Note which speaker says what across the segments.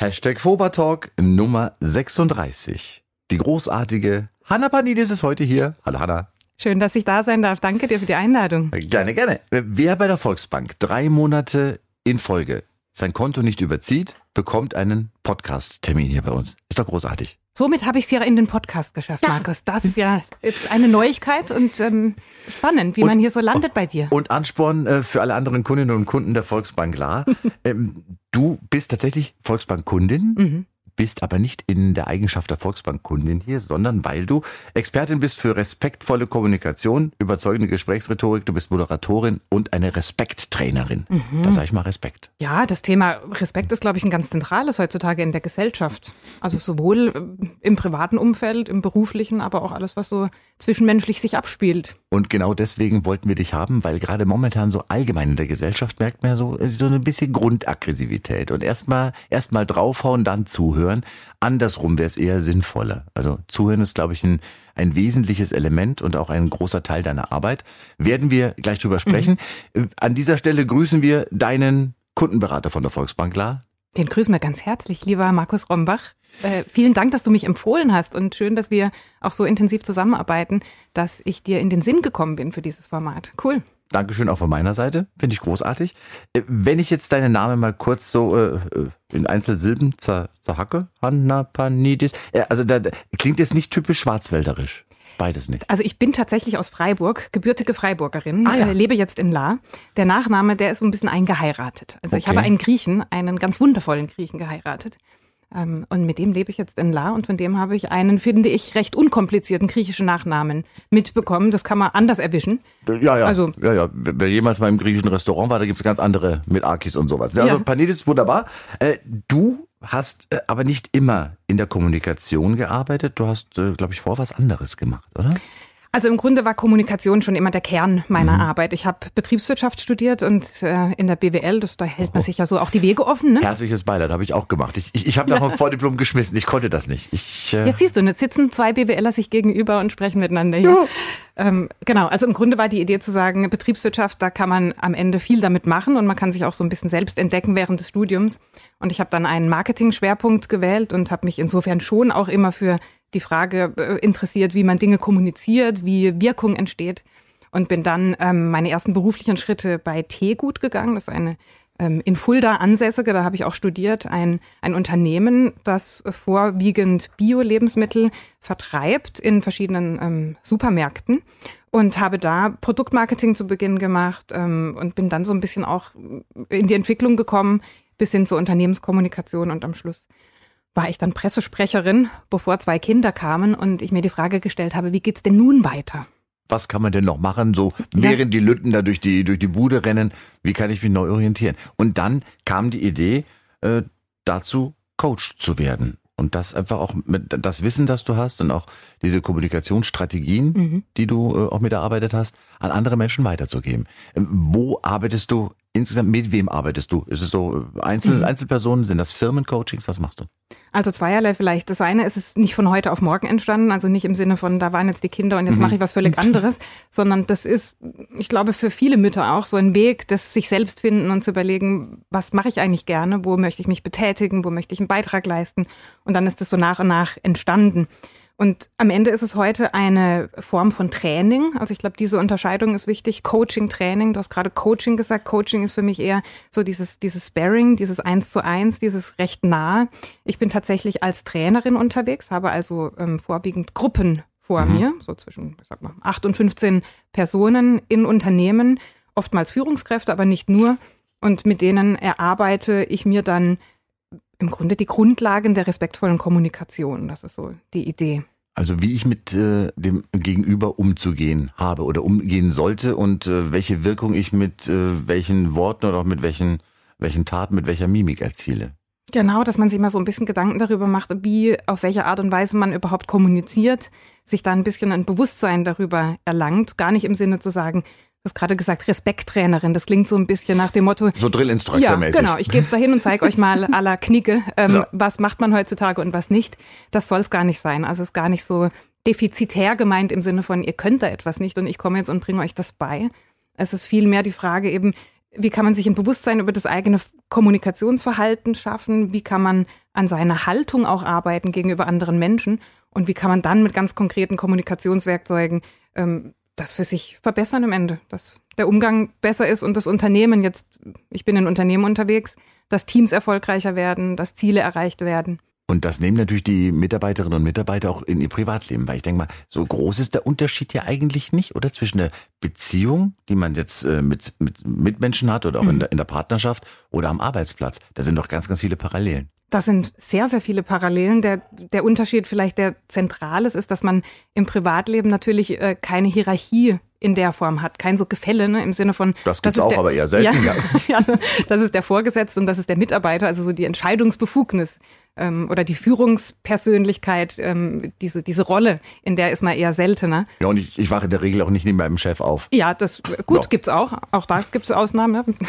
Speaker 1: Hashtag Fobertalk Nummer 36. Die großartige Hanna Panidis ist heute hier. Hallo Hanna.
Speaker 2: Schön, dass ich da sein darf. Danke dir für die Einladung.
Speaker 1: Gerne, gerne. Wer bei der Volksbank drei Monate in Folge sein Konto nicht überzieht, bekommt einen Podcast-Termin hier bei uns. Ist doch großartig.
Speaker 2: Somit habe ich es ja in den Podcast geschafft, Markus. Das ist ja jetzt eine Neuigkeit und ähm, spannend, wie und, man hier so landet bei dir.
Speaker 1: Und Ansporn äh, für alle anderen Kundinnen und Kunden der Volksbank klar. ähm, du bist tatsächlich Volksbank-Kundin. Mhm bist aber nicht in der Eigenschaft der Volksbank-Kundin hier, sondern weil du Expertin bist für respektvolle Kommunikation, überzeugende Gesprächsrhetorik, du bist Moderatorin und eine Respekttrainerin. Mhm. Da sage ich mal Respekt.
Speaker 2: Ja, das Thema Respekt ist, glaube ich, ein ganz zentrales heutzutage in der Gesellschaft. Also sowohl äh, im privaten Umfeld, im beruflichen, aber auch alles, was so zwischenmenschlich sich abspielt.
Speaker 1: Und genau deswegen wollten wir dich haben, weil gerade momentan so allgemein in der Gesellschaft merkt man so, so ein bisschen Grundaggressivität und erstmal erstmal draufhauen, dann zuhören zuhören. Andersrum wäre es eher sinnvoller. Also zuhören ist, glaube ich, ein, ein wesentliches Element und auch ein großer Teil deiner Arbeit. Werden wir gleich drüber sprechen. Mhm. An dieser Stelle grüßen wir deinen Kundenberater von der Volksbank, klar?
Speaker 2: Den grüßen wir ganz herzlich, lieber Markus Rombach. Äh, vielen Dank, dass du mich empfohlen hast und schön, dass wir auch so intensiv zusammenarbeiten, dass ich dir in den Sinn gekommen bin für dieses Format. Cool.
Speaker 1: Dankeschön auch von meiner Seite. Finde ich großartig. Äh, wenn ich jetzt deinen Namen mal kurz so äh, äh in Einzelsilben zer, zerhacke, Hanna Panidis, äh, also da, da klingt jetzt nicht typisch schwarzwälderisch. Beides nicht.
Speaker 2: Also ich bin tatsächlich aus Freiburg, gebürtige Freiburgerin, ah, ja. lebe jetzt in La. Der Nachname, der ist so ein bisschen eingeheiratet. Also okay. ich habe einen Griechen, einen ganz wundervollen Griechen geheiratet. Ähm, und mit dem lebe ich jetzt in La und von dem habe ich einen, finde ich, recht unkomplizierten griechischen Nachnamen mitbekommen. Das kann man anders erwischen.
Speaker 1: Ja, ja. Also, ja, ja. Wer jemals mal im griechischen Restaurant war, da gibt es ganz andere mit Akis und sowas. Also ja. Panidis, wunderbar. Äh, du hast äh, aber nicht immer in der Kommunikation gearbeitet. Du hast, äh, glaube ich, vor was anderes gemacht, oder?
Speaker 2: Also im Grunde war Kommunikation schon immer der Kern meiner mhm. Arbeit. Ich habe Betriebswirtschaft studiert und äh, in der BWL, das, da hält man oh. sich ja so auch die Wege offen. Ne?
Speaker 1: Herzliches Beileid, habe ich auch gemacht. Ich, ich, ich habe nach dem Vordiplom geschmissen, ich konnte das nicht. Ich,
Speaker 2: äh jetzt siehst du, jetzt sitzen zwei BWLer sich gegenüber und sprechen miteinander hier. Ja. Ähm, genau, also im Grunde war die Idee zu sagen, Betriebswirtschaft, da kann man am Ende viel damit machen und man kann sich auch so ein bisschen selbst entdecken während des Studiums. Und ich habe dann einen Marketing-Schwerpunkt gewählt und habe mich insofern schon auch immer für die Frage äh, interessiert, wie man Dinge kommuniziert, wie Wirkung entsteht. Und bin dann ähm, meine ersten beruflichen Schritte bei Teegut gegangen. Das ist eine ähm, in Fulda ansässige, da habe ich auch studiert, ein, ein Unternehmen, das vorwiegend Bio-Lebensmittel vertreibt in verschiedenen ähm, Supermärkten und habe da Produktmarketing zu Beginn gemacht ähm, und bin dann so ein bisschen auch in die Entwicklung gekommen, bis hin zur Unternehmenskommunikation und am Schluss war ich dann Pressesprecherin, bevor zwei Kinder kamen und ich mir die Frage gestellt habe, wie geht's denn nun weiter?
Speaker 1: Was kann man denn noch machen, so während ja. die Lütten da durch die, durch die Bude rennen? Wie kann ich mich neu orientieren? Und dann kam die Idee, äh, dazu Coach zu werden. Und das einfach auch mit das Wissen, das du hast und auch diese Kommunikationsstrategien, mhm. die du äh, auch mitgearbeitet hast, an andere Menschen weiterzugeben. Ähm, wo arbeitest du insgesamt? Mit wem arbeitest du? Ist es so äh, Einzel, mhm. Einzelpersonen? Sind das Firmencoachings? Was machst du?
Speaker 2: Also zweierlei vielleicht. Das eine ist es nicht von heute auf morgen entstanden, also nicht im Sinne von, da waren jetzt die Kinder und jetzt mhm. mache ich was völlig anderes, sondern das ist, ich glaube, für viele Mütter auch so ein Weg, das sich selbst finden und zu überlegen, was mache ich eigentlich gerne, wo möchte ich mich betätigen, wo möchte ich einen Beitrag leisten. Und dann ist das so nach und nach entstanden. Und am Ende ist es heute eine Form von Training. Also ich glaube, diese Unterscheidung ist wichtig. Coaching, Training. Du hast gerade Coaching gesagt. Coaching ist für mich eher so dieses, dieses Sparring, dieses Eins zu Eins, dieses recht nah. Ich bin tatsächlich als Trainerin unterwegs, habe also ähm, vorwiegend Gruppen vor mhm. mir, so zwischen, ich sag mal, acht und 15 Personen in Unternehmen, oftmals Führungskräfte, aber nicht nur. Und mit denen erarbeite ich mir dann im Grunde die Grundlagen der respektvollen Kommunikation. Das ist so die Idee.
Speaker 1: Also wie ich mit äh, dem Gegenüber umzugehen habe oder umgehen sollte und äh, welche Wirkung ich mit äh, welchen Worten oder auch mit welchen, welchen Taten, mit welcher Mimik erziele.
Speaker 2: Genau, dass man sich mal so ein bisschen Gedanken darüber macht, wie, auf welche Art und Weise man überhaupt kommuniziert, sich da ein bisschen ein Bewusstsein darüber erlangt. Gar nicht im Sinne zu sagen, Du hast gerade gesagt, Respekttrainerin. Das klingt so ein bisschen nach dem Motto.
Speaker 1: So Drillinstruktor-mäßig.
Speaker 2: Ja, genau. Ich gehe jetzt dahin und zeige euch mal aller Knicke, ähm, so. was macht man heutzutage und was nicht. Das soll es gar nicht sein. Also es ist gar nicht so defizitär gemeint im Sinne von, ihr könnt da etwas nicht und ich komme jetzt und bringe euch das bei. Es ist vielmehr die Frage eben, Wie kann man sich ein Bewusstsein über das eigene Kommunikationsverhalten schaffen? Wie kann man an seiner Haltung auch arbeiten gegenüber anderen Menschen? Und wie kann man dann mit ganz konkreten Kommunikationswerkzeugen ähm, das für sich verbessern am Ende, dass der Umgang besser ist und das Unternehmen jetzt, ich bin in Unternehmen unterwegs, dass Teams erfolgreicher werden, dass Ziele erreicht werden.
Speaker 1: Und das nehmen natürlich die Mitarbeiterinnen und Mitarbeiter auch in ihr Privatleben, weil ich denke mal, so groß ist der Unterschied ja eigentlich nicht, oder? Zwischen der Beziehung, die man jetzt äh, mit, mit Mitmenschen hat oder auch mhm. in, der, in der Partnerschaft oder am Arbeitsplatz. Da sind doch ganz, ganz viele Parallelen.
Speaker 2: Das sind sehr, sehr viele Parallelen. Der, der Unterschied vielleicht, der zentral ist, ist, dass man im Privatleben natürlich äh, keine Hierarchie in der Form hat. Kein so Gefälle ne, im Sinne von.
Speaker 1: Das gibt es auch, der, aber eher selten. Ja,
Speaker 2: ja. ja, das ist der Vorgesetzte und das ist der Mitarbeiter, also so die Entscheidungsbefugnis ähm, oder die Führungspersönlichkeit, ähm, diese, diese Rolle, in der ist man eher seltener.
Speaker 1: Ja, und ich, ich wache in der Regel auch nicht neben meinem Chef auf.
Speaker 2: Ja, das gut ja. gibt's auch. Auch da gibt's Ausnahmen. Ne?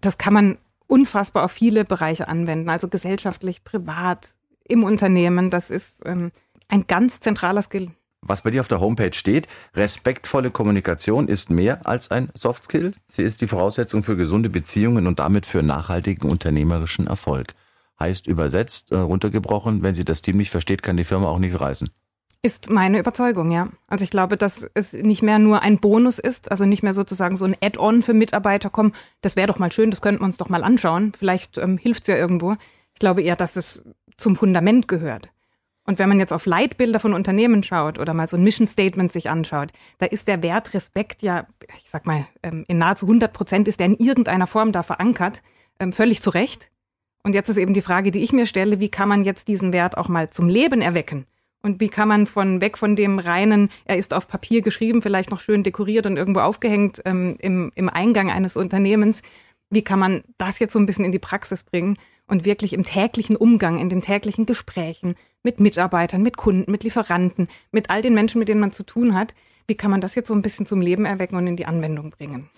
Speaker 2: Das kann man unfassbar auf viele Bereiche anwenden, also gesellschaftlich, privat, im Unternehmen. Das ist ähm, ein ganz zentraler Skill.
Speaker 1: Was bei dir auf der Homepage steht, respektvolle Kommunikation ist mehr als ein Soft Skill. Sie ist die Voraussetzung für gesunde Beziehungen und damit für nachhaltigen unternehmerischen Erfolg. Heißt übersetzt, äh, runtergebrochen, wenn sie das Team nicht versteht, kann die Firma auch nichts reißen.
Speaker 2: Ist meine Überzeugung, ja. Also ich glaube, dass es nicht mehr nur ein Bonus ist, also nicht mehr sozusagen so ein Add-on für Mitarbeiter kommen. Das wäre doch mal schön, das könnten wir uns doch mal anschauen. Vielleicht ähm, hilft es ja irgendwo. Ich glaube eher, dass es zum Fundament gehört. Und wenn man jetzt auf Leitbilder von Unternehmen schaut oder mal so ein Mission Statement sich anschaut, da ist der Wert Respekt ja, ich sag mal, ähm, in nahezu 100 Prozent ist der in irgendeiner Form da verankert, ähm, völlig zu Recht. Und jetzt ist eben die Frage, die ich mir stelle, wie kann man jetzt diesen Wert auch mal zum Leben erwecken? Und wie kann man von weg von dem reinen, er ist auf Papier geschrieben, vielleicht noch schön dekoriert und irgendwo aufgehängt ähm, im, im Eingang eines Unternehmens, wie kann man das jetzt so ein bisschen in die Praxis bringen und wirklich im täglichen Umgang, in den täglichen Gesprächen mit Mitarbeitern, mit Kunden, mit Lieferanten, mit all den Menschen, mit denen man zu tun hat, wie kann man das jetzt so ein bisschen zum Leben erwecken und in die Anwendung bringen?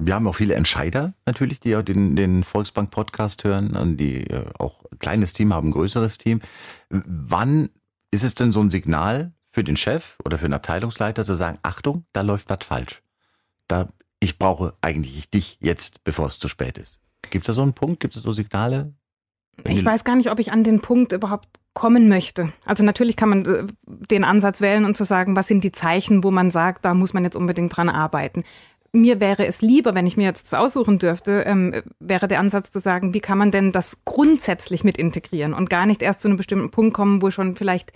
Speaker 1: Wir haben auch viele Entscheider natürlich, die auch den, den Volksbank-Podcast hören die äh, auch ein kleines Team haben, ein größeres Team. Wann ist es denn so ein Signal für den Chef oder für den Abteilungsleiter zu sagen, Achtung, da läuft was falsch. Da, ich brauche eigentlich dich jetzt, bevor es zu spät ist. Gibt es da so einen Punkt? Gibt es so Signale?
Speaker 2: Ich weiß gar nicht, ob ich an den Punkt überhaupt kommen möchte. Also natürlich kann man äh, den Ansatz wählen und zu sagen, was sind die Zeichen, wo man sagt, da muss man jetzt unbedingt dran arbeiten. Mir wäre es lieber, wenn ich mir jetzt das aussuchen dürfte, ähm, wäre der Ansatz zu sagen, wie kann man denn das grundsätzlich mit integrieren und gar nicht erst zu einem bestimmten Punkt kommen, wo schon vielleicht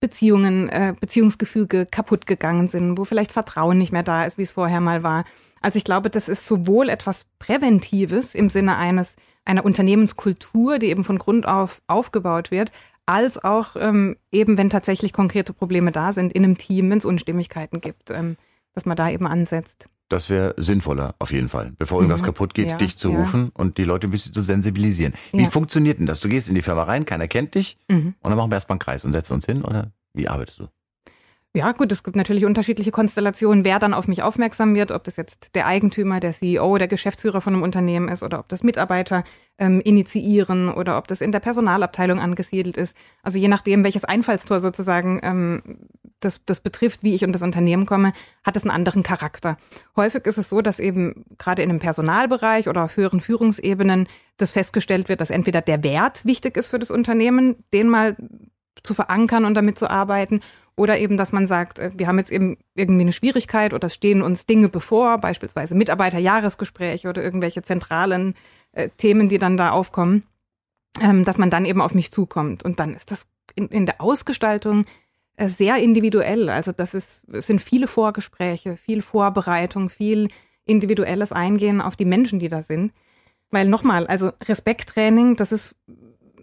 Speaker 2: Beziehungen, äh, Beziehungsgefüge kaputt gegangen sind, wo vielleicht Vertrauen nicht mehr da ist, wie es vorher mal war. Also ich glaube, das ist sowohl etwas Präventives im Sinne eines einer Unternehmenskultur, die eben von Grund auf aufgebaut wird, als auch ähm, eben, wenn tatsächlich konkrete Probleme da sind in einem Team, wenn es Unstimmigkeiten gibt, ähm, dass man da eben ansetzt.
Speaker 1: Das wäre sinnvoller, auf jeden Fall. Bevor irgendwas mhm. kaputt geht, ja, dich zu ja. rufen und die Leute ein bisschen zu sensibilisieren. Wie ja. funktioniert denn das? Du gehst in die Firma rein, keiner kennt dich mhm. und dann machen wir erstmal einen Kreis und setzen uns hin oder wie arbeitest du?
Speaker 2: Ja, gut, es gibt natürlich unterschiedliche Konstellationen, wer dann auf mich aufmerksam wird, ob das jetzt der Eigentümer, der CEO, der Geschäftsführer von einem Unternehmen ist oder ob das Mitarbeiter ähm, initiieren oder ob das in der Personalabteilung angesiedelt ist. Also je nachdem, welches Einfallstor sozusagen ähm, das, das betrifft, wie ich um das Unternehmen komme, hat es einen anderen Charakter. Häufig ist es so, dass eben gerade in einem Personalbereich oder auf höheren Führungsebenen das festgestellt wird, dass entweder der Wert wichtig ist für das Unternehmen, den mal zu verankern und damit zu arbeiten oder eben, dass man sagt, äh, wir haben jetzt eben irgendwie eine Schwierigkeit oder es stehen uns Dinge bevor, beispielsweise Mitarbeiterjahresgespräche oder irgendwelche zentralen äh, Themen, die dann da aufkommen, ähm, dass man dann eben auf mich zukommt. Und dann ist das in, in der Ausgestaltung äh, sehr individuell. Also das ist, es sind viele Vorgespräche, viel Vorbereitung, viel individuelles Eingehen auf die Menschen, die da sind. Weil nochmal, also Respekttraining, das ist,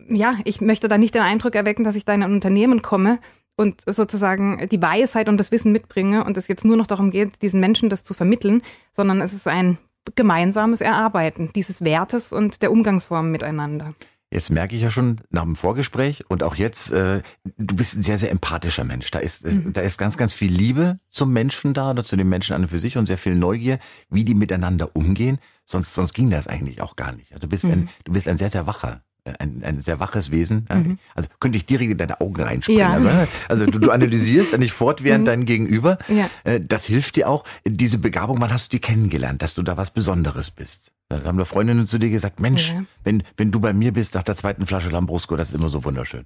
Speaker 2: ja, ich möchte da nicht den Eindruck erwecken, dass ich da in ein Unternehmen komme und sozusagen die Weisheit und das Wissen mitbringe und es jetzt nur noch darum geht, diesen Menschen das zu vermitteln, sondern es ist ein gemeinsames Erarbeiten dieses Wertes und der Umgangsformen miteinander.
Speaker 1: Jetzt merke ich ja schon nach dem Vorgespräch und auch jetzt, äh, du bist ein sehr, sehr empathischer Mensch. Da ist, mhm. da ist ganz, ganz viel Liebe zum Menschen da oder zu den Menschen an und für sich und sehr viel Neugier, wie die miteinander umgehen. Sonst, sonst ging das eigentlich auch gar nicht. Du bist mhm. ein, du bist ein sehr, sehr wacher ein, ein sehr waches Wesen. Mhm. Also könnte ich direkt in deine Augen reinspringen. Ja. Also, also du, du analysierst eigentlich fortwährend mhm. dein Gegenüber. Ja. Äh, das hilft dir auch. Diese Begabung, wann hast du die kennengelernt, dass du da was Besonderes bist? Da haben da Freundinnen zu dir gesagt, Mensch, ja. wenn, wenn du bei mir bist nach der zweiten Flasche Lambrusco, das ist immer so wunderschön.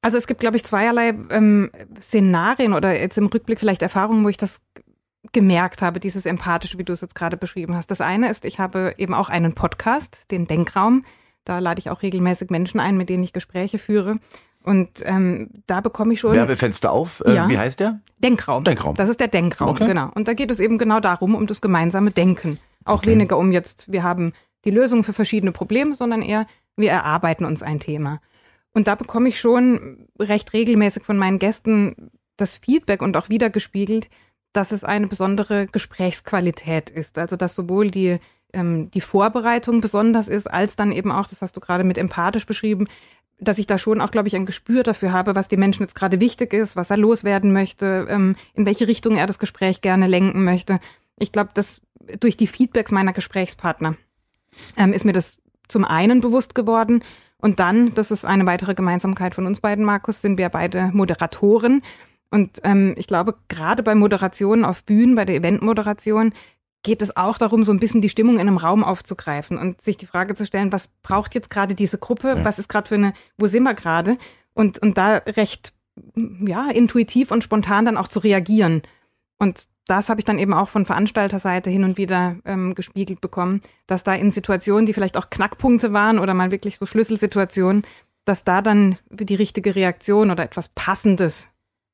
Speaker 2: Also es gibt, glaube ich, zweierlei ähm, Szenarien oder jetzt im Rückblick vielleicht Erfahrungen, wo ich das gemerkt habe, dieses Empathische, wie du es jetzt gerade beschrieben hast. Das eine ist, ich habe eben auch einen Podcast, den Denkraum. Da lade ich auch regelmäßig Menschen ein, mit denen ich Gespräche führe. Und ähm, da bekomme ich schon.
Speaker 1: Werbefenster auf. Äh, ja. Wie heißt der?
Speaker 2: Denkraum. Denkraum. Das ist der Denkraum, okay. genau. Und da geht es eben genau darum, um das gemeinsame Denken. Auch okay. weniger um jetzt, wir haben die Lösung für verschiedene Probleme, sondern eher, wir erarbeiten uns ein Thema. Und da bekomme ich schon recht regelmäßig von meinen Gästen das Feedback und auch wiedergespiegelt, dass es eine besondere Gesprächsqualität ist. Also dass sowohl die, ähm, die Vorbereitung besonders ist, als dann eben auch, das hast du gerade mit empathisch beschrieben, dass ich da schon auch, glaube ich, ein Gespür dafür habe, was dem Menschen jetzt gerade wichtig ist, was er loswerden möchte, ähm, in welche Richtung er das Gespräch gerne lenken möchte. Ich glaube, dass durch die Feedbacks meiner Gesprächspartner ähm, ist mir das zum einen bewusst geworden und dann, das ist eine weitere Gemeinsamkeit von uns beiden, Markus, sind wir beide Moderatoren. Und ähm, ich glaube, gerade bei Moderationen auf Bühnen, bei der Eventmoderation, geht es auch darum, so ein bisschen die Stimmung in einem Raum aufzugreifen und sich die Frage zu stellen, was braucht jetzt gerade diese Gruppe? Ja. Was ist gerade für eine, wo sind wir gerade? Und, und da recht, ja, intuitiv und spontan dann auch zu reagieren. Und das habe ich dann eben auch von Veranstalterseite hin und wieder ähm, gespiegelt bekommen, dass da in Situationen, die vielleicht auch Knackpunkte waren oder mal wirklich so Schlüsselsituationen, dass da dann die richtige Reaktion oder etwas Passendes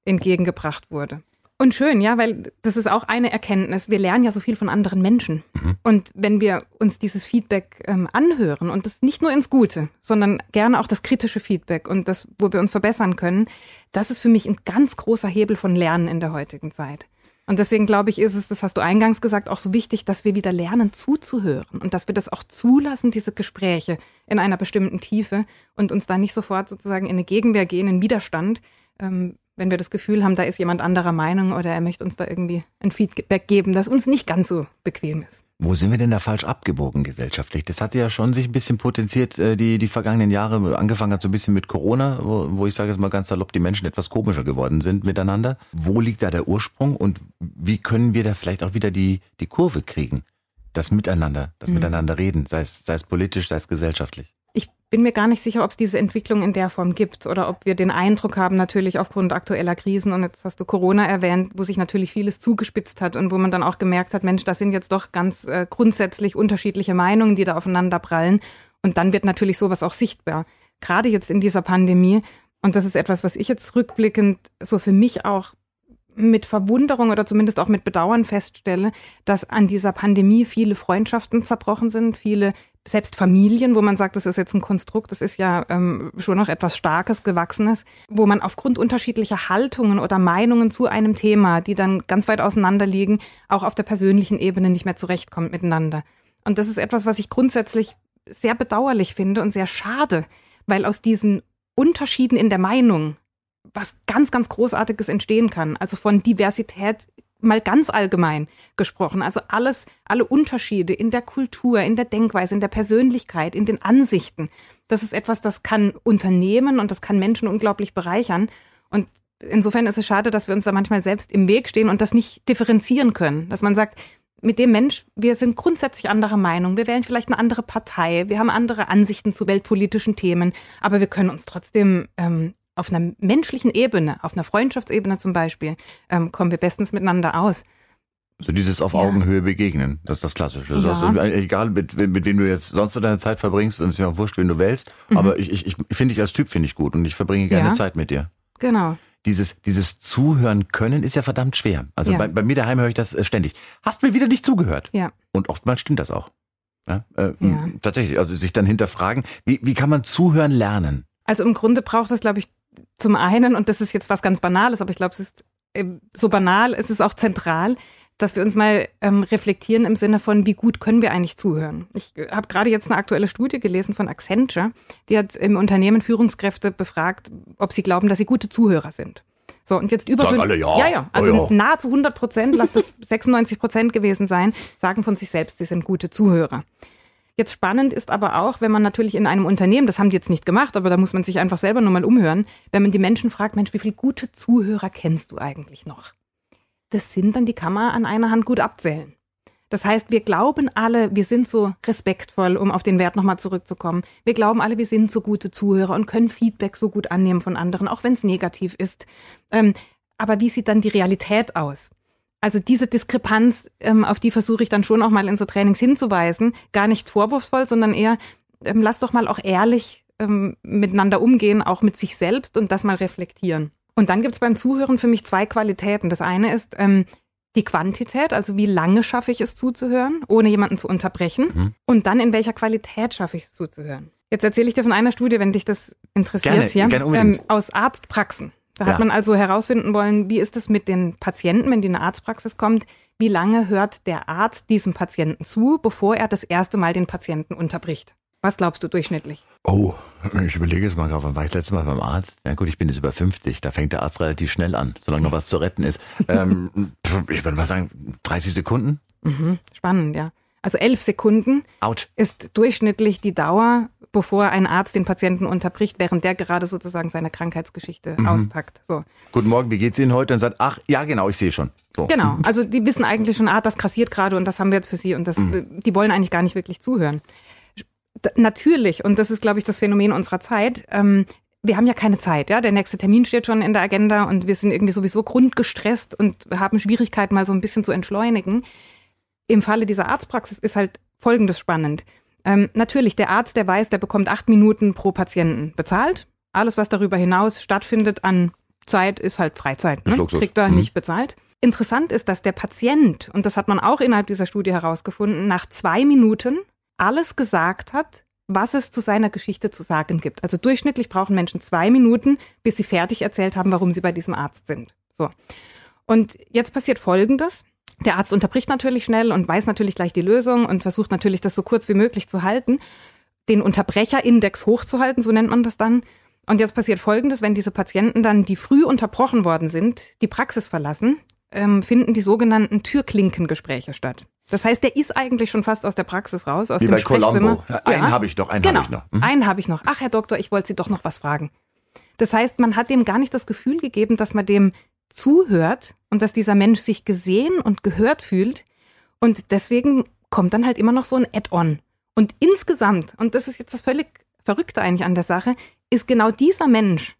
Speaker 2: entgegengebracht wurde. Und schön, ja, weil das ist auch eine Erkenntnis. Wir lernen ja so viel von anderen Menschen. Mhm. Und wenn wir uns dieses Feedback ähm, anhören und das nicht nur ins Gute, sondern gerne auch das kritische Feedback und das, wo wir uns verbessern können, das ist für mich ein ganz großer Hebel von Lernen in der heutigen Zeit. Und deswegen glaube ich, ist es, das hast du eingangs gesagt, auch so wichtig, dass wir wieder lernen zuzuhören und dass wir das auch zulassen, diese Gespräche in einer bestimmten Tiefe und uns da nicht sofort sozusagen in eine Gegenwehr gehen, in Widerstand, ähm, wenn wir das Gefühl haben, da ist jemand anderer Meinung oder er möchte uns da irgendwie ein Feedback geben, das uns nicht ganz so bequem ist.
Speaker 1: Wo sind wir denn da falsch abgebogen gesellschaftlich? Das hat ja schon sich ein bisschen potenziert, äh, die, die vergangenen Jahre. Angefangen hat so ein bisschen mit Corona, wo, wo ich sage jetzt mal ganz salopp, die Menschen etwas komischer geworden sind miteinander. Wo liegt da der Ursprung und wie können wir da vielleicht auch wieder die, die Kurve kriegen? Das Miteinander, das mhm. Miteinander reden, sei es, sei es politisch, sei es gesellschaftlich
Speaker 2: bin mir gar nicht sicher, ob es diese Entwicklung in der Form gibt oder ob wir den Eindruck haben, natürlich aufgrund aktueller Krisen, und jetzt hast du Corona erwähnt, wo sich natürlich vieles zugespitzt hat und wo man dann auch gemerkt hat, Mensch, das sind jetzt doch ganz äh, grundsätzlich unterschiedliche Meinungen, die da aufeinander prallen. Und dann wird natürlich sowas auch sichtbar. Gerade jetzt in dieser Pandemie. Und das ist etwas, was ich jetzt rückblickend so für mich auch mit Verwunderung oder zumindest auch mit Bedauern feststelle, dass an dieser Pandemie viele Freundschaften zerbrochen sind, viele selbst Familien, wo man sagt, das ist jetzt ein Konstrukt, das ist ja ähm, schon noch etwas Starkes, Gewachsenes, wo man aufgrund unterschiedlicher Haltungen oder Meinungen zu einem Thema, die dann ganz weit auseinander liegen, auch auf der persönlichen Ebene nicht mehr zurechtkommt miteinander. Und das ist etwas, was ich grundsätzlich sehr bedauerlich finde und sehr schade, weil aus diesen Unterschieden in der Meinung was ganz, ganz Großartiges entstehen kann. Also von Diversität mal ganz allgemein gesprochen. Also alles, alle Unterschiede in der Kultur, in der Denkweise, in der Persönlichkeit, in den Ansichten. Das ist etwas, das kann Unternehmen und das kann Menschen unglaublich bereichern. Und insofern ist es schade, dass wir uns da manchmal selbst im Weg stehen und das nicht differenzieren können. Dass man sagt, mit dem Mensch, wir sind grundsätzlich anderer Meinung. Wir wählen vielleicht eine andere Partei. Wir haben andere Ansichten zu weltpolitischen Themen. Aber wir können uns trotzdem ähm, auf einer menschlichen Ebene, auf einer Freundschaftsebene zum Beispiel, ähm, kommen wir bestens miteinander aus.
Speaker 1: So dieses auf ja. Augenhöhe begegnen, das ist das Klassische. Ja. Also, egal, mit, mit wem du jetzt sonst so deine Zeit verbringst, ist mir auch wurscht, wen du wählst, mhm. aber ich, ich, ich finde dich als Typ finde ich gut und ich verbringe gerne ja. Zeit mit dir.
Speaker 2: Genau.
Speaker 1: Dieses, dieses Zuhören können ist ja verdammt schwer. Also bei, bei mir daheim höre ich das äh, ständig. Hast mir wieder nicht zugehört.
Speaker 2: Ja.
Speaker 1: Und oftmals stimmt das auch. Ja, äh, Tatsächlich, also sich dann hinterfragen, wie, wie kann man zuhören lernen?
Speaker 2: Also im Grunde braucht es, glaube ich, zum einen, und das ist jetzt was ganz Banales, aber ich glaube, es ist ähm, so banal, es ist auch zentral, dass wir uns mal ähm, reflektieren im Sinne von, wie gut können wir eigentlich zuhören. Ich äh, habe gerade jetzt eine aktuelle Studie gelesen von Accenture, die hat im Unternehmen Führungskräfte befragt, ob sie glauben, dass sie gute Zuhörer sind. So, und jetzt über
Speaker 1: sagen alle ja.
Speaker 2: Ja, ja, also ja. nahezu 100 Prozent, lass das 96 Prozent gewesen sein, sagen von sich selbst, sie sind gute Zuhörer. Jetzt spannend ist aber auch, wenn man natürlich in einem Unternehmen, das haben die jetzt nicht gemacht, aber da muss man sich einfach selber nur mal umhören, wenn man die Menschen fragt, Mensch, wie viele gute Zuhörer kennst du eigentlich noch? Das sind dann, die man an einer Hand gut abzählen. Das heißt, wir glauben alle, wir sind so respektvoll, um auf den Wert nochmal zurückzukommen. Wir glauben alle, wir sind so gute Zuhörer und können Feedback so gut annehmen von anderen, auch wenn es negativ ist. Ähm, aber wie sieht dann die Realität aus? Also diese Diskrepanz, ähm, auf die versuche ich dann schon auch mal in so Trainings hinzuweisen. Gar nicht vorwurfsvoll, sondern eher, ähm, lass doch mal auch ehrlich ähm, miteinander umgehen, auch mit sich selbst und das mal reflektieren. Und dann gibt es beim Zuhören für mich zwei Qualitäten. Das eine ist, ähm, die Quantität, also wie lange schaffe ich es zuzuhören, ohne jemanden zu unterbrechen. Mhm. Und dann in welcher Qualität schaffe ich es zuzuhören. Jetzt erzähle ich dir von einer Studie, wenn dich das interessiert
Speaker 1: gerne,
Speaker 2: hier,
Speaker 1: gerne ähm,
Speaker 2: aus Arztpraxen. Da ja. hat man also herausfinden wollen, wie ist es mit den Patienten, wenn die in eine Arztpraxis kommt, wie lange hört der Arzt diesem Patienten zu, bevor er das erste Mal den Patienten unterbricht. Was glaubst du durchschnittlich?
Speaker 1: Oh, ich überlege es mal gerade, wann war ich letztes Mal beim Arzt? Ja gut, ich bin jetzt über 50, da fängt der Arzt relativ schnell an, solange noch was zu retten ist. ähm, ich würde mal sagen, 30 Sekunden?
Speaker 2: Mhm, spannend, ja. Also elf Sekunden
Speaker 1: Out.
Speaker 2: ist durchschnittlich die Dauer, bevor ein Arzt den Patienten unterbricht, während der gerade sozusagen seine Krankheitsgeschichte mhm. auspackt. So.
Speaker 1: Guten Morgen, wie geht's Ihnen heute? Und sagt, ach, ja, genau, ich sehe schon. So.
Speaker 2: Genau. Also die wissen eigentlich schon, ah, das kassiert gerade und das haben wir jetzt für Sie und das, mhm. die wollen eigentlich gar nicht wirklich zuhören natürlich, und das ist, glaube ich, das Phänomen unserer Zeit, ähm, wir haben ja keine Zeit, ja. Der nächste Termin steht schon in der Agenda und wir sind irgendwie sowieso grundgestresst und haben Schwierigkeiten, mal so ein bisschen zu entschleunigen. Im Falle dieser Arztpraxis ist halt Folgendes spannend. Ähm, natürlich, der Arzt, der weiß, der bekommt acht Minuten pro Patienten bezahlt. Alles, was darüber hinaus stattfindet an Zeit, ist halt Freizeit. Ne? Kriegt er mhm. nicht bezahlt. Interessant ist, dass der Patient, und das hat man auch innerhalb dieser Studie herausgefunden, nach zwei Minuten alles gesagt hat, was es zu seiner Geschichte zu sagen gibt. Also durchschnittlich brauchen Menschen zwei Minuten, bis sie fertig erzählt haben, warum sie bei diesem Arzt sind. So. Und jetzt passiert Folgendes. Der Arzt unterbricht natürlich schnell und weiß natürlich gleich die Lösung und versucht natürlich, das so kurz wie möglich zu halten, den Unterbrecherindex hochzuhalten, so nennt man das dann. Und jetzt passiert Folgendes, wenn diese Patienten dann, die früh unterbrochen worden sind, die Praxis verlassen, ähm, finden die sogenannten Türklinkengespräche statt. Das heißt, der ist eigentlich schon fast aus der Praxis raus, aus
Speaker 1: Wie
Speaker 2: dem
Speaker 1: bei Colombo. Ja, einen ja. habe ich noch, einen
Speaker 2: genau.
Speaker 1: habe ich noch.
Speaker 2: Mhm. Einen habe ich noch. Ach, Herr Doktor, ich wollte Sie doch noch was fragen. Das heißt, man hat dem gar nicht das Gefühl gegeben, dass man dem zuhört und dass dieser Mensch sich gesehen und gehört fühlt. Und deswegen kommt dann halt immer noch so ein Add-on. Und insgesamt, und das ist jetzt das völlig Verrückte eigentlich an der Sache, ist genau dieser Mensch,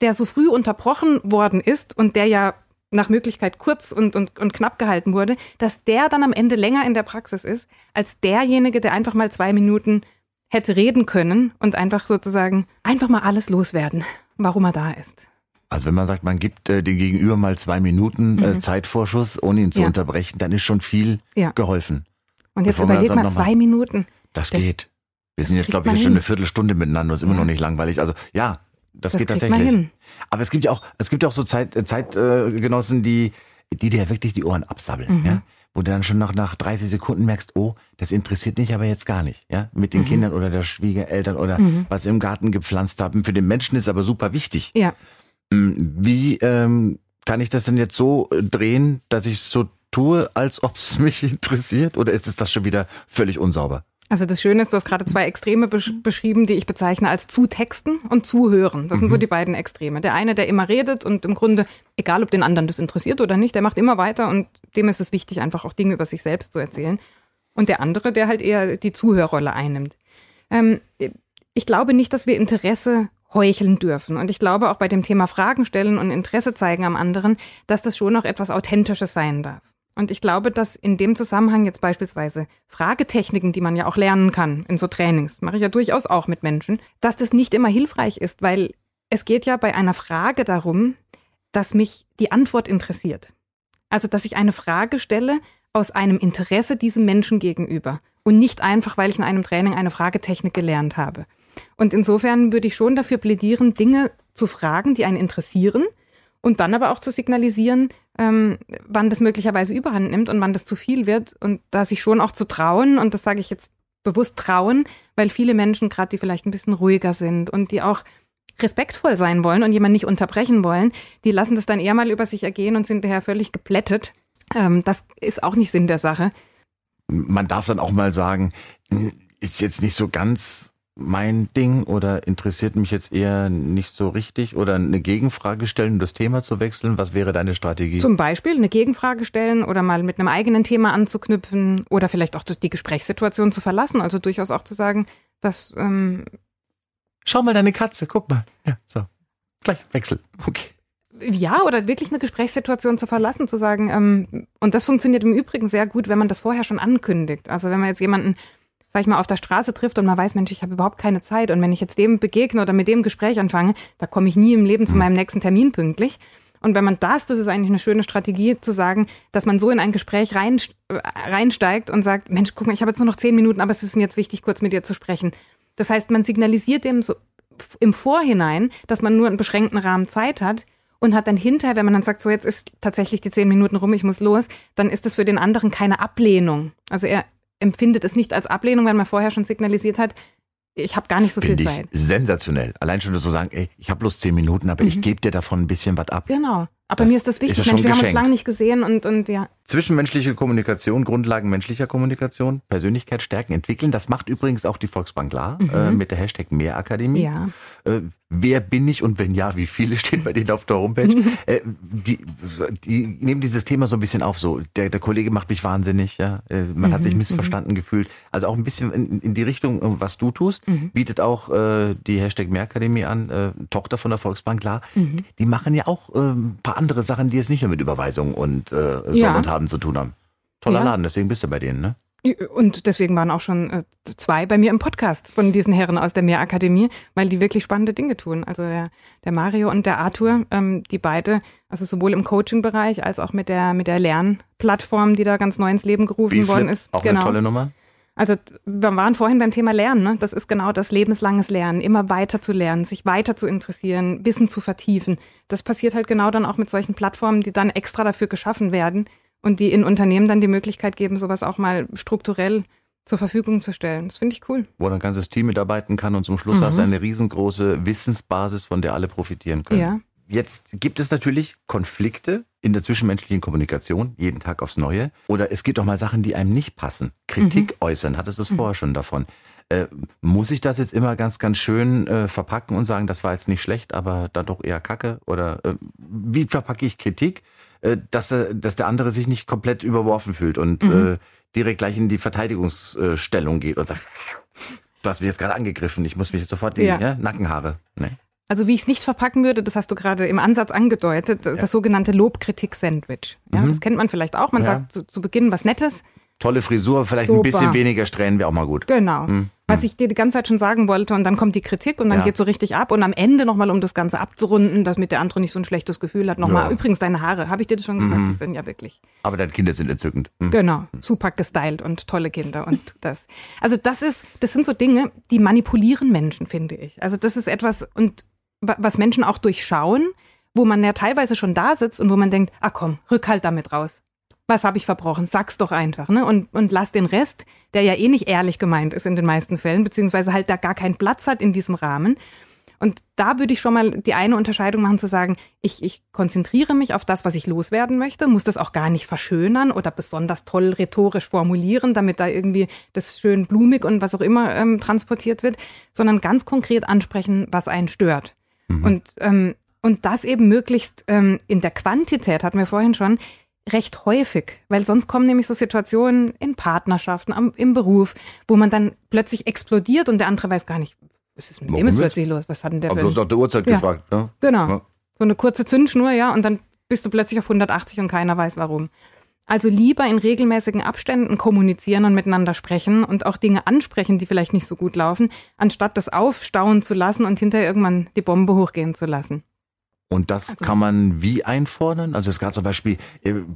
Speaker 2: der so früh unterbrochen worden ist und der ja nach Möglichkeit kurz und, und, und knapp gehalten wurde, dass der dann am Ende länger in der Praxis ist, als derjenige, der einfach mal zwei Minuten hätte reden können und einfach sozusagen einfach mal alles loswerden, warum er da ist.
Speaker 1: Also wenn man sagt, man gibt äh, dem Gegenüber mal zwei Minuten äh, mhm. Zeitvorschuss, ohne ihn zu ja. unterbrechen, dann ist schon viel ja. geholfen.
Speaker 2: Und jetzt überleg mal zwei Minuten.
Speaker 1: Das, das geht. Wir sind jetzt, glaube ich, schon eine Viertelstunde miteinander, das ist immer ja. noch nicht langweilig. Also ja, das, das geht tatsächlich. Aber es gibt ja auch, es gibt ja auch so Zeit, äh, Zeitgenossen, die, die dir wirklich die Ohren absabbeln, mhm. ja. Wo du dann schon nach, nach 30 Sekunden merkst, oh, das interessiert mich aber jetzt gar nicht, ja. Mit den mhm. Kindern oder der Schwiegereltern oder mhm. was im Garten gepflanzt haben. Für den Menschen ist aber super wichtig.
Speaker 2: Ja.
Speaker 1: Hm, wie ähm, kann ich das denn jetzt so drehen, dass ich so tue, als ob es mich interessiert? Oder ist es das schon wieder völlig unsauber?
Speaker 2: Also das Schöne ist, du hast gerade zwei Extreme besch beschrieben, die ich bezeichne als Zutexten und Zuhören. Das sind so mhm. die beiden Extreme. Der eine, der immer redet und im Grunde, egal ob den anderen das interessiert oder nicht, der macht immer weiter und dem ist es wichtig, einfach auch Dinge über sich selbst zu erzählen. Und der andere, der halt eher die Zuhörrolle einnimmt. Ähm, ich glaube nicht, dass wir Interesse heucheln dürfen. Und ich glaube auch bei dem Thema Fragen stellen und Interesse zeigen am anderen, dass das schon auch etwas Authentisches sein darf. Und ich glaube, dass in dem Zusammenhang jetzt beispielsweise Fragetechniken, die man ja auch lernen kann in so Trainings, mache ich ja durchaus auch mit Menschen, dass das nicht immer hilfreich ist, weil es geht ja bei einer Frage darum, dass mich die Antwort interessiert. Also, dass ich eine Frage stelle aus einem Interesse diesem Menschen gegenüber und nicht einfach, weil ich in einem Training eine Fragetechnik gelernt habe. Und insofern würde ich schon dafür plädieren, Dinge zu fragen, die einen interessieren und dann aber auch zu signalisieren, ähm, wann das möglicherweise überhand nimmt und wann das zu viel wird und da sich schon auch zu trauen und das sage ich jetzt bewusst trauen, weil viele Menschen gerade, die vielleicht ein bisschen ruhiger sind und die auch respektvoll sein wollen und jemanden nicht unterbrechen wollen, die lassen das dann eher mal über sich ergehen und sind daher völlig geplättet. Ähm, das ist auch nicht Sinn der Sache.
Speaker 1: Man darf dann auch mal sagen, ist jetzt nicht so ganz mein Ding oder interessiert mich jetzt eher nicht so richtig oder eine Gegenfrage stellen, um das Thema zu wechseln? Was wäre deine Strategie?
Speaker 2: Zum Beispiel eine Gegenfrage stellen oder mal mit einem eigenen Thema anzuknüpfen oder vielleicht auch die Gesprächssituation zu verlassen. Also durchaus auch zu sagen, dass. Ähm
Speaker 1: Schau mal deine Katze, guck mal. Ja, so. Gleich Wechsel. Okay.
Speaker 2: Ja, oder wirklich eine Gesprächssituation zu verlassen, zu sagen, ähm, und das funktioniert im Übrigen sehr gut, wenn man das vorher schon ankündigt. Also wenn man jetzt jemanden sag ich mal, auf der Straße trifft und man weiß, Mensch, ich habe überhaupt keine Zeit. Und wenn ich jetzt dem begegne oder mit dem Gespräch anfange, da komme ich nie im Leben zu hm. meinem nächsten Termin pünktlich. Und wenn man das, das ist eigentlich eine schöne Strategie zu sagen, dass man so in ein Gespräch rein, äh, reinsteigt und sagt, Mensch, guck mal, ich habe jetzt nur noch zehn Minuten, aber es ist mir jetzt wichtig, kurz mit dir zu sprechen. Das heißt, man signalisiert dem so im Vorhinein, dass man nur einen beschränkten Rahmen Zeit hat und hat dann hinterher, wenn man dann sagt, so jetzt ist tatsächlich die zehn Minuten rum, ich muss los, dann ist das für den anderen keine Ablehnung. Also er, empfindet es nicht als Ablehnung, wenn man vorher schon signalisiert hat, ich habe gar nicht so
Speaker 1: Find
Speaker 2: viel Zeit.
Speaker 1: Sensationell. Allein schon zu sagen, ey, ich habe bloß zehn Minuten, aber mhm. ich gebe dir davon ein bisschen was ab.
Speaker 2: Genau. Aber das mir ist das wichtig, ist Mensch, wir haben uns lange nicht gesehen und, und ja.
Speaker 1: Zwischenmenschliche Kommunikation, Grundlagen menschlicher Kommunikation, Persönlichkeit stärken, entwickeln. Das macht übrigens auch die Volksbank klar mhm. äh, mit der Hashtag Mehrakademie.
Speaker 2: Ja.
Speaker 1: Äh, wer bin ich und wenn ja, wie viele stehen bei denen auf der Homepage? äh, die, die nehmen dieses Thema so ein bisschen auf. So, der, der Kollege macht mich wahnsinnig. Ja, äh, man mhm. hat sich mhm. missverstanden mhm. gefühlt. Also auch ein bisschen in, in die Richtung, äh, was du tust, mhm. bietet auch äh, die Hashtag Mehrakademie an. Äh, Tochter von der Volksbank klar. Mhm. Die machen ja auch äh, ein paar andere Sachen, die jetzt nicht nur mit Überweisung und äh, ja. und Haben zu tun haben. Toller ja. Laden, deswegen bist du bei denen, ne?
Speaker 2: Und deswegen waren auch schon äh, zwei bei mir im Podcast von diesen Herren aus der Mehrakademie, weil die wirklich spannende Dinge tun. Also der, der Mario und der Arthur, ähm, die beide, also sowohl im Coaching-Bereich als auch mit der, mit der Lernplattform, die da ganz neu ins Leben gerufen worden ist.
Speaker 1: Auch genau. eine tolle Nummer.
Speaker 2: Also wir waren vorhin beim Thema Lernen. Ne? Das ist genau das lebenslanges Lernen, immer weiter zu lernen, sich weiter zu interessieren, Wissen zu vertiefen. Das passiert halt genau dann auch mit solchen Plattformen, die dann extra dafür geschaffen werden und die in Unternehmen dann die Möglichkeit geben, sowas auch mal strukturell zur Verfügung zu stellen. Das finde ich cool.
Speaker 1: Wo ein ganzes Team mitarbeiten kann und zum Schluss mhm. hast du eine riesengroße Wissensbasis, von der alle profitieren können.
Speaker 2: Ja.
Speaker 1: Jetzt gibt es natürlich Konflikte in der zwischenmenschlichen Kommunikation, jeden Tag aufs Neue. Oder es gibt auch mal Sachen, die einem nicht passen. Kritik mhm. äußern, hattest du es mhm. vorher schon davon. Äh, muss ich das jetzt immer ganz, ganz schön äh, verpacken und sagen, das war jetzt nicht schlecht, aber dann doch eher Kacke? Oder äh, wie verpacke ich Kritik, dass, äh, dass der andere sich nicht komplett überworfen fühlt und mhm. äh, direkt gleich in die Verteidigungsstellung geht und sagt, du hast mich jetzt gerade angegriffen, ich muss mich jetzt sofort die ja. ja, Nackenhaare. Nee.
Speaker 2: Also wie ich es nicht verpacken würde, das hast du gerade im Ansatz angedeutet, ja. das sogenannte Lobkritik-Sandwich. Ja, mhm. Das kennt man vielleicht auch. Man sagt zu, zu, Beginn was Nettes.
Speaker 1: Tolle Frisur, vielleicht Super. ein bisschen weniger Strähnen wäre auch mal gut.
Speaker 2: Genau. Mhm. Was ich dir die ganze Zeit schon sagen wollte und dann kommt die Kritik und dann ja. geht so richtig ab und am Ende nochmal, um das Ganze abzurunden, dass mit der andere nicht so ein schlechtes Gefühl hat, nochmal, ja. übrigens deine Haare, habe ich dir das schon gesagt, mhm. die sind ja wirklich.
Speaker 1: Aber deine Kinder sind entzückend.
Speaker 2: Mhm. Genau, super gestylt und tolle Kinder und das. Also das ist, das sind so Dinge, die manipulieren Menschen, finde ich. Also das ist etwas und was Menschen auch durchschauen, wo man ja teilweise schon da sitzt und wo man denkt, ah komm, Rückhalt damit raus. Was habe ich verbrochen? Sag's doch einfach, ne? Und, und lass den Rest, der ja eh nicht ehrlich gemeint ist in den meisten Fällen, beziehungsweise halt da gar keinen Platz hat in diesem Rahmen. Und da würde ich schon mal die eine Unterscheidung machen, zu sagen, ich, ich konzentriere mich auf das, was ich loswerden möchte, muss das auch gar nicht verschönern oder besonders toll rhetorisch formulieren, damit da irgendwie das schön blumig und was auch immer ähm, transportiert wird, sondern ganz konkret ansprechen, was einen stört. Mhm. Und, ähm, und das eben möglichst ähm, in der Quantität, hatten wir vorhin schon, recht häufig, weil sonst kommen nämlich so Situationen in Partnerschaften, am, im Beruf, wo man dann plötzlich explodiert und der andere weiß gar nicht, was ist mit Warum dem jetzt plötzlich los? Was hat denn der
Speaker 1: Hab für bloß nach der Uhrzeit ja. gefragt. Ne?
Speaker 2: Genau. Ja. So eine kurze Zündschnur, ja, und dann bist du plötzlich auf 180 und keiner weiß warum. Also lieber in regelmäßigen Abständen kommunizieren und miteinander sprechen und auch Dinge ansprechen, die vielleicht nicht so gut laufen, anstatt das aufstauen zu lassen und hinterher irgendwann die Bombe hochgehen zu lassen.
Speaker 1: Und das also, kann man wie einfordern? Also es gab zum Beispiel im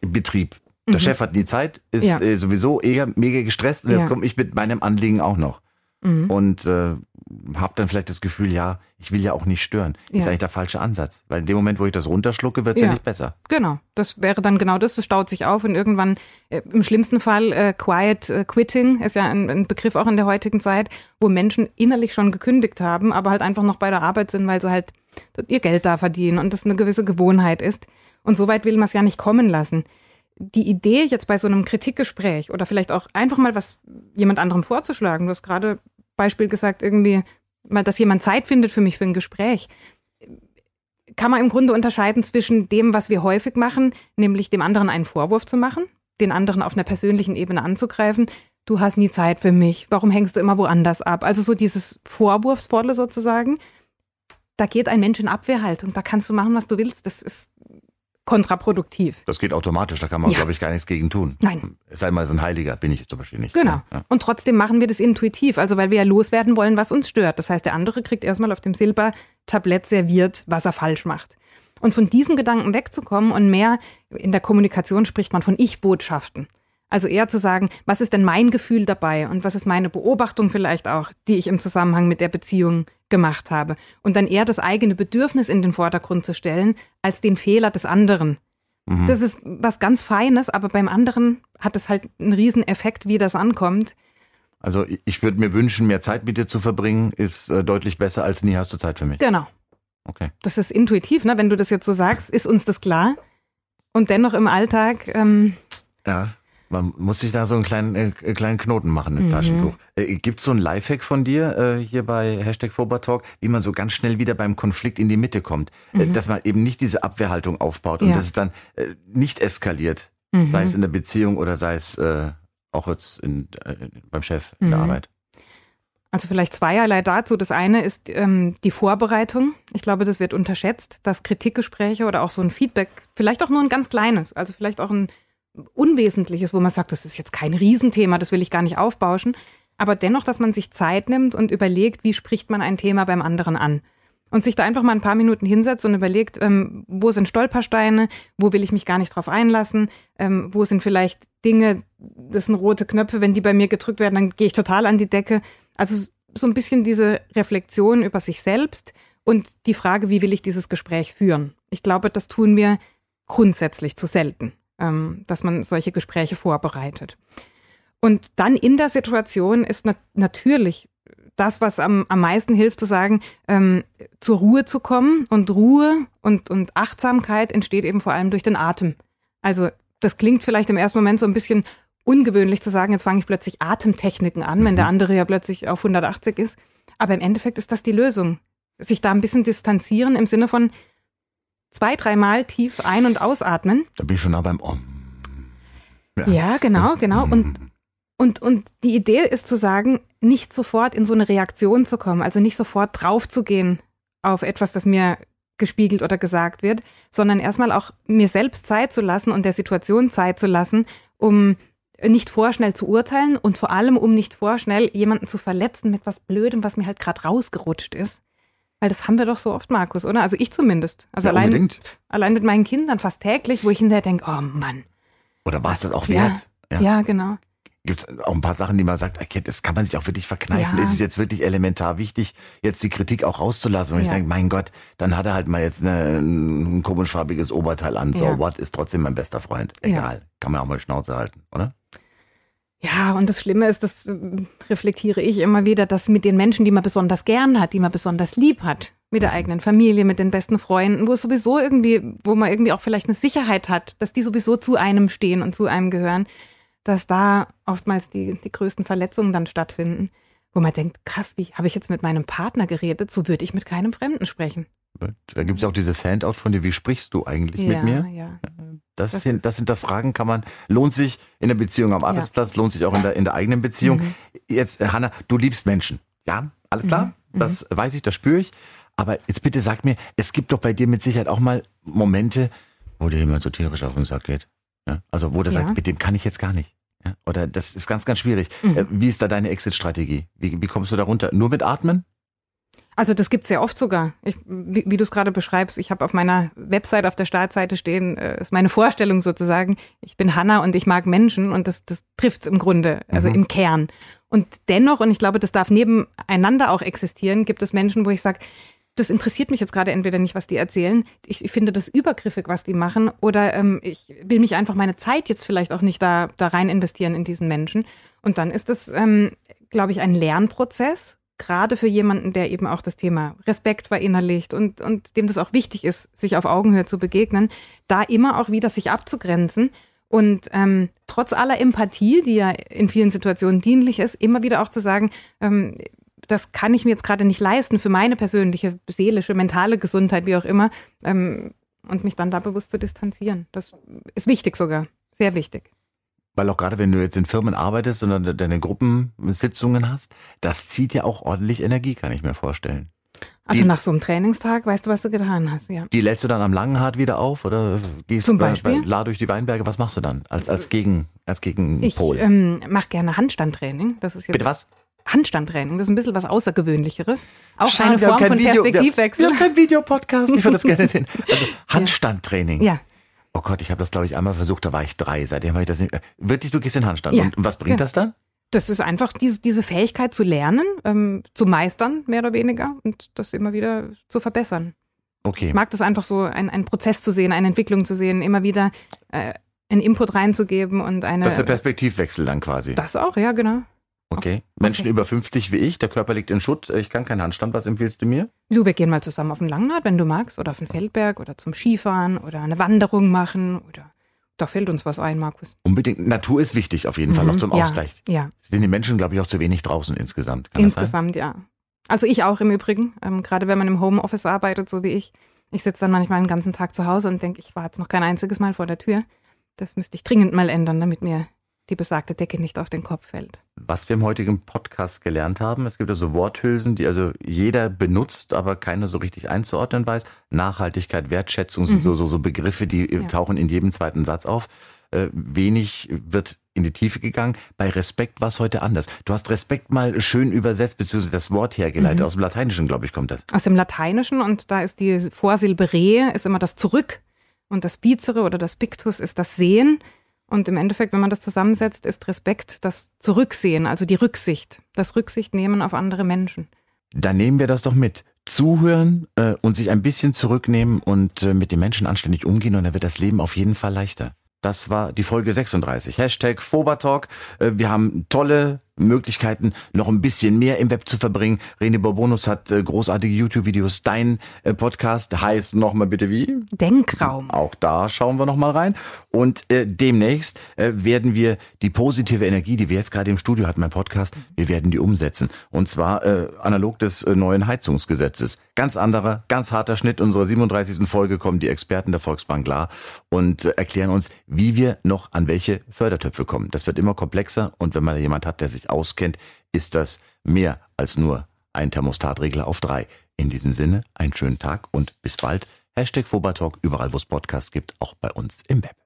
Speaker 1: Betrieb. Der mhm. Chef hat nie Zeit, ist ja. Äh, sowieso eher mega gestresst und jetzt komme ich mit meinem Anliegen auch noch. Mhm. Und äh, habe dann vielleicht das Gefühl, ja, ich will ja auch nicht stören. Ja. Ist eigentlich der falsche Ansatz. Weil in dem Moment, wo ich das runterschlucke, wird's ja. ja nicht besser.
Speaker 2: Genau. Das wäre dann genau das. Es staut sich auf und irgendwann, äh, im schlimmsten Fall, äh, Quiet äh, Quitting ist ja ein, ein, Begriff auch in der heutigen Zeit, wo Menschen innerlich schon gekündigt haben, aber halt einfach noch bei der Arbeit sind, weil sie halt ihr Geld da verdienen und das eine gewisse Gewohnheit ist. Und so weit will man es ja nicht kommen lassen die Idee jetzt bei so einem Kritikgespräch oder vielleicht auch einfach mal was jemand anderem vorzuschlagen, du hast gerade Beispiel gesagt, irgendwie mal, dass jemand Zeit findet für mich für ein Gespräch, kann man im Grunde unterscheiden zwischen dem, was wir häufig machen, nämlich dem anderen einen Vorwurf zu machen, den anderen auf einer persönlichen Ebene anzugreifen. Du hast nie Zeit für mich. Warum hängst du immer woanders ab? Also so dieses Vorwurfsvolle sozusagen. Da geht ein Mensch in Abwehrhaltung. Da kannst du machen, was du willst. Das ist kontraproduktiv.
Speaker 1: Das geht automatisch, da kann man, ja. glaube ich, gar nichts gegen tun.
Speaker 2: Nein.
Speaker 1: Es sei mal so ein Heiliger, bin ich zum Beispiel nicht.
Speaker 2: Genau. Ja. Und trotzdem machen wir das intuitiv, also weil wir ja loswerden wollen, was uns stört. Das heißt, der andere kriegt erstmal auf dem Silbertablett serviert, was er falsch macht. Und von diesem Gedanken wegzukommen und mehr in der Kommunikation spricht man von Ich-Botschaften. Also eher zu sagen, was ist denn mein Gefühl dabei und was ist meine Beobachtung vielleicht auch, die ich im Zusammenhang mit der Beziehung gemacht habe. Und dann eher das eigene Bedürfnis in den Vordergrund zu stellen, als den Fehler des anderen. Mhm. Das ist was ganz Feines, aber beim anderen hat es halt einen riesen Effekt, wie das ankommt.
Speaker 1: Also ich würde mir wünschen, mehr Zeit mit dir zu verbringen, ist äh, deutlich besser als nie hast du Zeit für mich.
Speaker 2: Genau. Okay. Das ist intuitiv, ne? Wenn du das jetzt so sagst, ist uns das klar. Und dennoch im Alltag. Ähm,
Speaker 1: ja. Man muss sich da so einen kleinen, äh, kleinen Knoten machen, das mhm. Taschentuch. Äh, Gibt es so einen Lifehack von dir äh, hier bei Hashtag Fobertalk, wie man so ganz schnell wieder beim Konflikt in die Mitte kommt? Äh, mhm. dass man eben nicht diese Abwehrhaltung aufbaut ja. und dass es dann äh, nicht eskaliert, mhm. sei es in der Beziehung oder sei es äh, auch jetzt in, äh, beim Chef in der mhm. Arbeit.
Speaker 2: Also vielleicht zweierlei dazu. Das eine ist ähm, die Vorbereitung. Ich glaube, das wird unterschätzt, dass Kritikgespräche oder auch so ein Feedback, vielleicht auch nur ein ganz kleines, also vielleicht auch ein Unwesentliches, wo man sagt, das ist jetzt kein Riesenthema, das will ich gar nicht aufbauschen. Aber dennoch, dass man sich Zeit nimmt und überlegt, wie spricht man ein Thema beim anderen an. Und sich da einfach mal ein paar Minuten hinsetzt und überlegt, ähm, wo sind Stolpersteine, wo will ich mich gar nicht drauf einlassen, ähm, wo sind vielleicht Dinge, das sind rote Knöpfe, wenn die bei mir gedrückt werden, dann gehe ich total an die Decke. Also so ein bisschen diese Reflexion über sich selbst und die Frage, wie will ich dieses Gespräch führen. Ich glaube, das tun wir grundsätzlich zu selten ähm, dass man solche Gespräche vorbereitet. Und dann in der Situation ist nat natürlich das, was am, am meisten hilft, zu sagen, ähm, zur Ruhe zu kommen. Und Ruhe und, und Achtsamkeit entsteht eben vor allem durch den Atem. Also das klingt vielleicht im ersten Moment so ein bisschen ungewöhnlich zu sagen, jetzt fange ich plötzlich Atemtechniken an, wenn der mhm. andere ja plötzlich auf 180 ist. Aber im Endeffekt ist das die Lösung. Sich da ein bisschen distanzieren im Sinne von, zwei, dreimal tief ein- und ausatmen.
Speaker 1: Da bin ich schon nah beim Om.
Speaker 2: Ja, ja genau, genau. Und, und, und die Idee ist zu sagen, nicht sofort in so eine Reaktion zu kommen, also nicht sofort drauf zu gehen auf etwas, das mir gespiegelt oder gesagt wird, sondern erstmal auch mir selbst Zeit zu lassen und der Situation Zeit zu lassen, um nicht vorschnell zu urteilen und vor allem, um nicht vorschnell jemanden zu verletzen mit was Blödem, was mir halt gerade rausgerutscht ist. Weil das haben wir doch so oft, Markus, oder? Also ich zumindest. Also ja, allein, allein mit meinen Kindern fast täglich, wo ich hinterher denke, oh Mann.
Speaker 1: Oder war es das auch wert?
Speaker 2: Ja, ja. ja genau.
Speaker 1: Gibt es auch ein paar Sachen, die man sagt, okay, das kann man sich auch wirklich verkneifen. Ist es jetzt wirklich elementar wichtig, jetzt die Kritik auch rauszulassen? Und ich denke, mein Gott, dann hat er halt mal jetzt eine, ein komischfarbiges Oberteil an. So what, ist trotzdem mein bester Freund. Egal, kann man auch mal Schnauze halten, oder?
Speaker 2: Ja, und das Schlimme ist, das äh, reflektiere ich immer wieder, dass mit den Menschen, die man besonders gern hat, die man besonders lieb hat, mit der eigenen Familie, mit den besten Freunden, wo es sowieso irgendwie, wo man irgendwie auch vielleicht eine Sicherheit hat, dass die sowieso zu einem stehen und zu einem gehören, dass da oftmals die, die größten Verletzungen dann stattfinden, wo man denkt, krass, wie habe ich jetzt mit meinem Partner geredet, so würde ich mit keinem Fremden sprechen.
Speaker 1: Da gibt es auch dieses Handout von dir, wie sprichst du eigentlich ja, mit mir? Ja. Das, das, sind, das hinterfragen kann man, lohnt sich in der Beziehung am Arbeitsplatz, ja. lohnt sich auch in der, in der eigenen Beziehung. Mhm. Jetzt, Hanna, du liebst Menschen. Ja, alles klar? Mhm. Das mhm. weiß ich, das spüre ich. Aber jetzt bitte sag mir, es gibt doch bei dir mit Sicherheit auch mal Momente, wo dir jemand so tierisch auf den Sack geht. Ja? Also wo du ja. sagst, mit dem kann ich jetzt gar nicht. Ja? Oder das ist ganz, ganz schwierig. Mhm. Äh, wie ist da deine Exit-Strategie? Wie, wie kommst du da runter? Nur mit Atmen?
Speaker 2: Also das gibt's sehr oft sogar. Ich, wie, wie du es gerade beschreibst, ich habe auf meiner Website auf der Startseite stehen, äh, ist meine Vorstellung sozusagen. Ich bin Hanna und ich mag Menschen und das, das trifft's im Grunde, also mhm. im Kern. Und dennoch, und ich glaube, das darf nebeneinander auch existieren, gibt es Menschen, wo ich sage, das interessiert mich jetzt gerade entweder nicht, was die erzählen. Ich, ich finde das übergriffig, was die machen, oder ähm, ich will mich einfach meine Zeit jetzt vielleicht auch nicht da, da rein investieren in diesen Menschen. Und dann ist das, ähm, glaube ich, ein Lernprozess gerade für jemanden, der eben auch das Thema Respekt verinnerlicht und, und dem das auch wichtig ist, sich auf Augenhöhe zu begegnen, da immer auch wieder sich abzugrenzen Und ähm, trotz aller Empathie, die ja in vielen Situationen dienlich ist, immer wieder auch zu sagen, ähm, das kann ich mir jetzt gerade nicht leisten für meine persönliche, seelische, mentale Gesundheit, wie auch immer, ähm, und mich dann da bewusst zu distanzieren. Das ist wichtig sogar, sehr wichtig.
Speaker 1: Weil auch gerade wenn du jetzt in Firmen arbeitest und deine Gruppensitzungen hast, das zieht ja auch ordentlich Energie, kann ich mir vorstellen.
Speaker 2: Also die, nach so einem Trainingstag weißt du, was du getan hast, ja.
Speaker 1: Die lädst du dann am Langenhart wieder auf oder gehst
Speaker 2: Zum Beispiel?
Speaker 1: Bei, bei La durch die Weinberge? Was machst du dann als, als, Gegen, als Gegenpol?
Speaker 2: Ich ähm, mache gerne Handstandtraining. Das ist jetzt
Speaker 1: Bitte was?
Speaker 2: Handstandtraining. Das ist ein bisschen was Außergewöhnlicheres. Auch Schade, eine Form von
Speaker 1: Video,
Speaker 2: Perspektivwechsel.
Speaker 1: Wir haben kein Videopodcast. Ich würde das gerne sehen. Also Handstandtraining.
Speaker 2: Ja.
Speaker 1: Oh Gott, ich habe das, glaube ich, einmal versucht, da war ich drei. Seitdem habe ich das nicht. Wirklich, du gehst in Handstand. Ja. Und was bringt ja. das dann?
Speaker 2: Das ist einfach diese, diese Fähigkeit zu lernen, ähm, zu meistern, mehr oder weniger, und das immer wieder zu verbessern.
Speaker 1: Okay.
Speaker 2: Ich mag das einfach so, ein, einen Prozess zu sehen, eine Entwicklung zu sehen, immer wieder äh, einen Input reinzugeben und eine.
Speaker 1: Das ist der Perspektivwechsel dann quasi.
Speaker 2: Das auch, ja, genau.
Speaker 1: Okay. Menschen okay. über 50 wie ich, der Körper liegt in Schutt, ich kann keinen Handstand. Was empfiehlst du mir?
Speaker 2: Du, wir gehen mal zusammen auf den Langnad, wenn du magst, oder auf den Feldberg oder zum Skifahren oder eine Wanderung machen oder da fällt uns was ein, Markus.
Speaker 1: Unbedingt. Natur ist wichtig, auf jeden Fall, mhm. auch zum Ausgleich.
Speaker 2: Ja.
Speaker 1: Sind die Menschen, glaube ich, auch zu wenig draußen insgesamt?
Speaker 2: Kann insgesamt, ja. Also ich auch im Übrigen. Ähm, gerade wenn man im Homeoffice arbeitet, so wie ich. Ich sitze dann manchmal den ganzen Tag zu Hause und denke, ich war jetzt noch kein einziges Mal vor der Tür. Das müsste ich dringend mal ändern, damit mir die besagte Decke nicht auf den Kopf fällt.
Speaker 1: Was wir im heutigen Podcast gelernt haben, es gibt also Worthülsen, die also jeder benutzt, aber keiner so richtig einzuordnen weiß. Nachhaltigkeit, Wertschätzung sind mhm. so, so, so Begriffe, die ja. tauchen in jedem zweiten Satz auf. Äh, wenig wird in die Tiefe gegangen. Bei Respekt war es heute anders. Du hast Respekt mal schön übersetzt, beziehungsweise das Wort hergeleitet. Mhm. Aus dem Lateinischen, glaube ich, kommt das.
Speaker 2: Aus dem Lateinischen und da ist die Vorsilbe re, ist immer das Zurück und das Bizere oder das Pictus ist das Sehen. Und im Endeffekt, wenn man das zusammensetzt, ist Respekt das Zurücksehen, also die Rücksicht, das Rücksicht nehmen auf andere Menschen.
Speaker 1: Dann nehmen wir das doch mit. Zuhören äh, und sich ein bisschen zurücknehmen und äh, mit den Menschen anständig umgehen und dann wird das Leben auf jeden Fall leichter. Das war die Folge 36. Hashtag Fobertalk. Äh, wir haben tolle Möglichkeiten, noch ein bisschen mehr im Web zu verbringen. René Bourbonus hat äh, großartige YouTube-Videos. Dein äh, Podcast heißt nochmal bitte wie?
Speaker 2: Denkraum.
Speaker 1: Auch da schauen wir nochmal rein. Und äh, demnächst äh, werden wir die positive Energie, die wir jetzt gerade im Studio hatten, mein Podcast, wir werden die umsetzen. Und zwar äh, analog des äh, neuen Heizungsgesetzes. Ganz anderer, ganz harter Schnitt unserer 37. Folge kommen die Experten der Volksbank klar und erklären uns, wie wir noch an welche Fördertöpfe kommen. Das wird immer komplexer und wenn man jemand hat, der sich auskennt, ist das mehr als nur ein Thermostatregler auf drei. In diesem Sinne, einen schönen Tag und bis bald. Hashtag Fobertalk, überall wo es Podcasts gibt, auch bei uns im Web.